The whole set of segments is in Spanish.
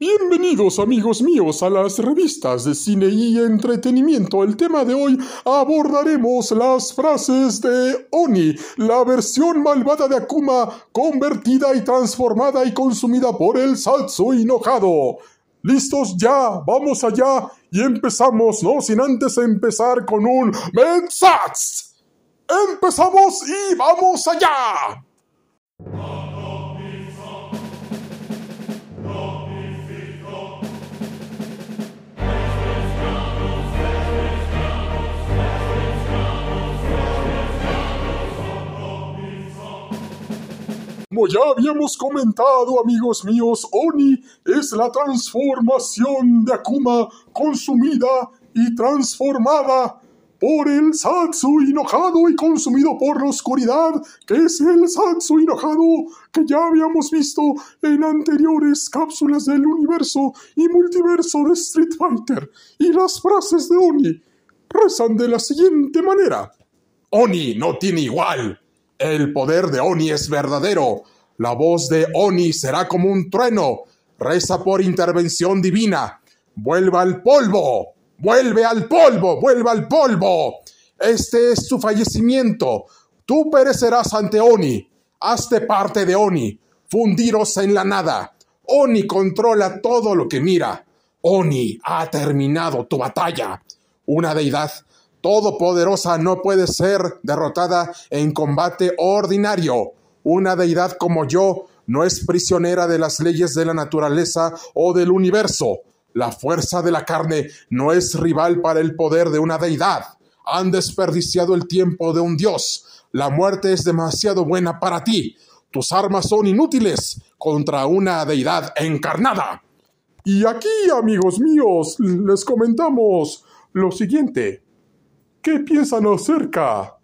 Bienvenidos amigos míos a las revistas de cine y entretenimiento. El tema de hoy abordaremos las frases de Oni, la versión malvada de Akuma convertida y transformada y consumida por el Satsu enojado. ¿Listos ya? Vamos allá y empezamos, no sin antes empezar con un Mensats. Empezamos y vamos allá. Como ya habíamos comentado, amigos míos, Oni es la transformación de Akuma consumida y transformada por el Satsu enojado y consumido por la oscuridad, que es el Satsu enojado que ya habíamos visto en anteriores cápsulas del universo y multiverso de Street Fighter. Y las frases de Oni rezan de la siguiente manera. Oni no tiene igual. El poder de Oni es verdadero. La voz de Oni será como un trueno. Reza por intervención divina. Vuelva al polvo. Vuelve al polvo. Vuelva al polvo. Este es su fallecimiento. Tú perecerás ante Oni. Hazte parte de Oni. Fundiros en la nada. Oni controla todo lo que mira. Oni ha terminado tu batalla. Una deidad todopoderosa no puede ser derrotada en combate ordinario. Una deidad como yo no es prisionera de las leyes de la naturaleza o del universo. La fuerza de la carne no es rival para el poder de una deidad. Han desperdiciado el tiempo de un dios. La muerte es demasiado buena para ti. Tus armas son inútiles contra una deidad encarnada. Y aquí, amigos míos, les comentamos lo siguiente. ¿Qué piensan acerca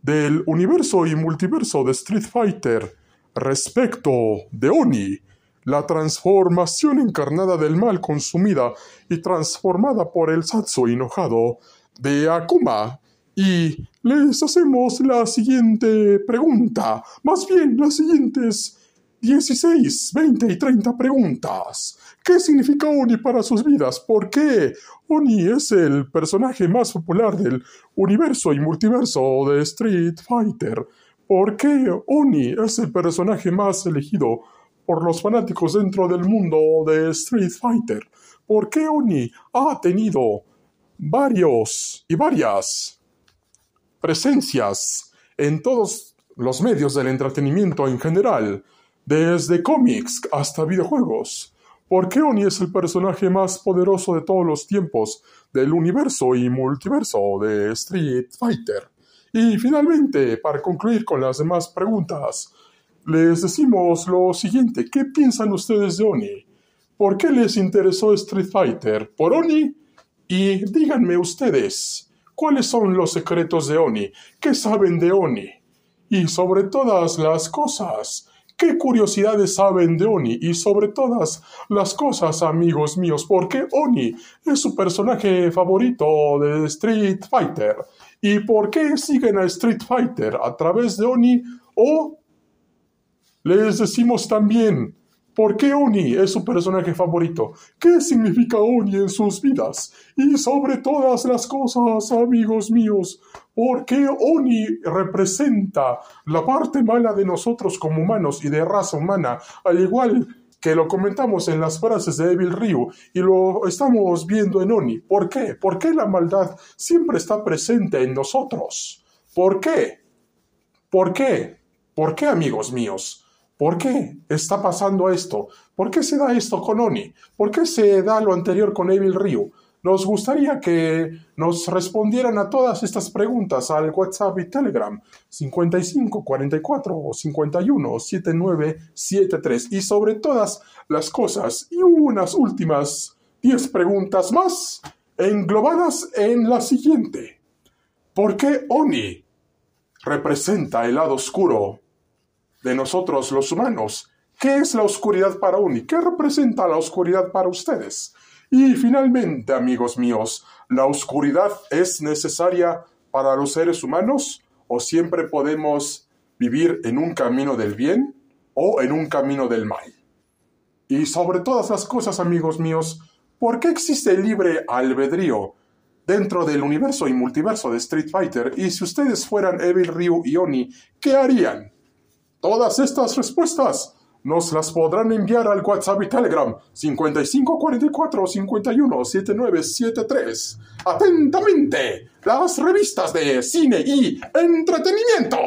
del universo y multiverso de Street Fighter respecto de Oni, la transformación encarnada del mal consumida y transformada por el Satsu enojado de Akuma? Y les hacemos la siguiente pregunta, más bien las siguientes 16, 20 y 30 preguntas. ¿Qué significa Oni para sus vidas? ¿Por qué? Oni es el personaje más popular del universo y multiverso de Street Fighter. ¿Por qué Oni es el personaje más elegido por los fanáticos dentro del mundo de Street Fighter? ¿Por qué Oni ha tenido varios y varias presencias en todos los medios del entretenimiento en general? Desde cómics hasta videojuegos. Porque Oni es el personaje más poderoso de todos los tiempos del universo y multiverso de Street Fighter. Y finalmente, para concluir con las demás preguntas, les decimos lo siguiente, ¿qué piensan ustedes de Oni? ¿Por qué les interesó Street Fighter? ¿Por Oni? Y díganme ustedes, ¿cuáles son los secretos de Oni? ¿Qué saben de Oni? Y sobre todas las cosas, ¿Qué curiosidades saben de Oni? Y sobre todas las cosas, amigos míos, ¿por qué Oni es su personaje favorito de Street Fighter? ¿Y por qué siguen a Street Fighter a través de Oni? O les decimos también, ¿por qué Oni es su personaje favorito? ¿Qué significa Oni en sus vidas? Y sobre todas las cosas, amigos míos, ¿Por qué Oni representa la parte mala de nosotros como humanos y de raza humana, al igual que lo comentamos en las frases de Evil Ryu y lo estamos viendo en Oni. ¿Por qué? ¿Por qué la maldad siempre está presente en nosotros? ¿Por qué? ¿Por qué? ¿Por qué, amigos míos? ¿Por qué está pasando esto? ¿Por qué se da esto con Oni? ¿Por qué se da lo anterior con Evil Ryu? Nos gustaría que nos respondieran a todas estas preguntas al WhatsApp y Telegram 55 44 51 79 73 y sobre todas las cosas y unas últimas 10 preguntas más englobadas en la siguiente. ¿Por qué Oni representa el lado oscuro de nosotros los humanos? ¿Qué es la oscuridad para Oni? ¿Qué representa la oscuridad para ustedes? Y finalmente, amigos míos, ¿la oscuridad es necesaria para los seres humanos o siempre podemos vivir en un camino del bien o en un camino del mal? Y sobre todas las cosas, amigos míos, ¿por qué existe el libre albedrío dentro del universo y multiverso de Street Fighter? Y si ustedes fueran Evil Ryu y Oni, ¿qué harían? Todas estas respuestas nos las podrán enviar al WhatsApp y Telegram 5544 51 7973. Atentamente, las revistas de cine y entretenimiento.